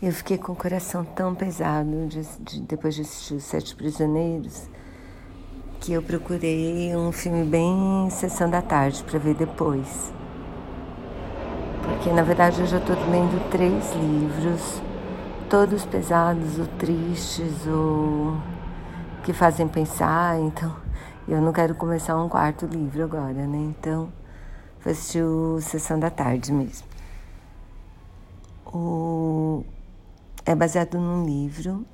Eu fiquei com o coração tão pesado de, de, depois de assistir Os Sete Prisioneiros que eu procurei um filme bem sessão da tarde para ver depois. Porque na verdade eu já estou lendo três livros, todos pesados ou tristes ou que fazem pensar, então eu não quero começar um quarto livro agora, né? Então vou assistir o Sessão da Tarde mesmo. O é baseado num livro,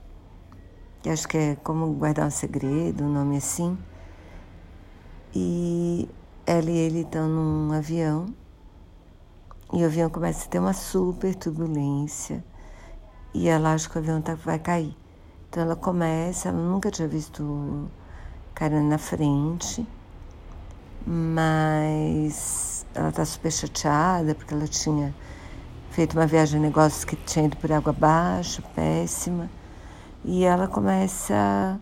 que acho que é Como Guardar um Segredo, um nome assim. E ela e ele estão num avião, e o avião começa a ter uma super turbulência, e ela acha que o avião tá, vai cair. Então ela começa, ela nunca tinha visto cara na frente, mas ela tá super chateada porque ela tinha feito uma viagem de negócios que tinha ido por água abaixo, péssima. E ela começa a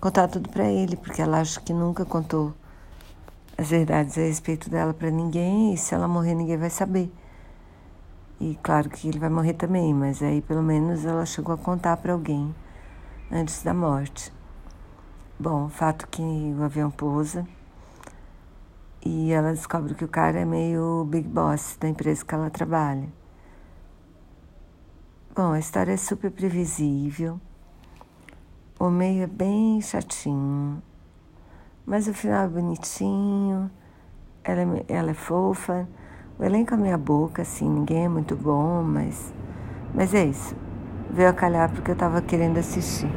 contar tudo para ele, porque ela acha que nunca contou as verdades a respeito dela para ninguém, e se ela morrer ninguém vai saber. E claro que ele vai morrer também, mas aí pelo menos ela chegou a contar para alguém antes da morte. Bom, fato que o avião pousa e ela descobre que o cara é meio big boss da empresa que ela trabalha. Bom, a história é super previsível. O meio é bem chatinho, mas o final é bonitinho. Ela é, ela é fofa. O elenco é meia boca, assim, ninguém é muito bom, mas, mas é isso. Veio a calhar porque eu estava querendo assistir.